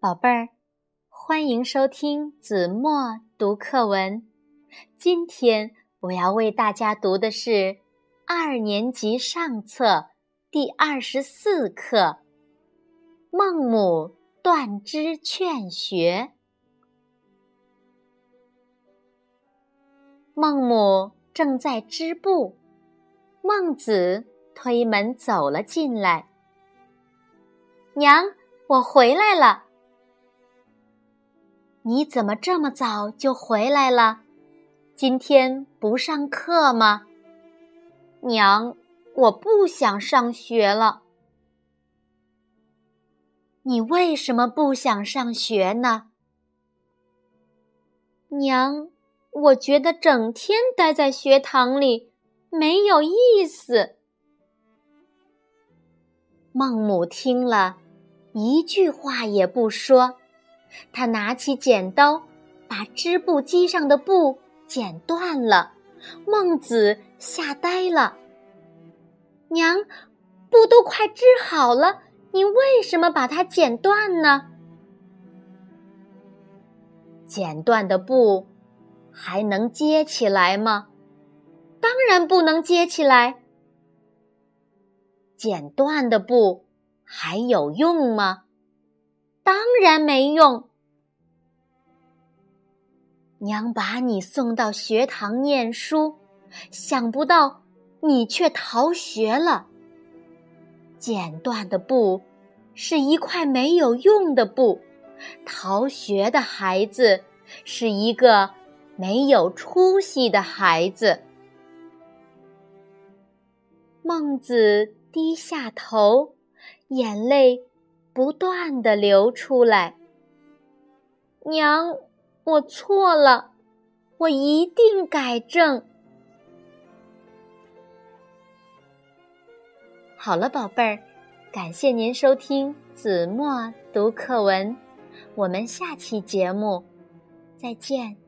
宝贝儿，欢迎收听子墨读课文。今天我要为大家读的是二年级上册第二十四课《孟母断枝劝学》。孟母正在织布，孟子推门走了进来。娘，我回来了。你怎么这么早就回来了？今天不上课吗？娘，我不想上学了。你为什么不想上学呢？娘，我觉得整天待在学堂里没有意思。孟母听了，一句话也不说。他拿起剪刀，把织布机上的布剪断了。孟子吓呆了：“娘，布都快织好了，你为什么把它剪断呢？”剪断的布还能接起来吗？当然不能接起来。剪断的布还有用吗？当然没用。娘把你送到学堂念书，想不到你却逃学了。剪断的布是一块没有用的布，逃学的孩子是一个没有出息的孩子。孟子低下头，眼泪。不断的流出来。娘，我错了，我一定改正。好了，宝贝儿，感谢您收听子墨读课文，我们下期节目再见。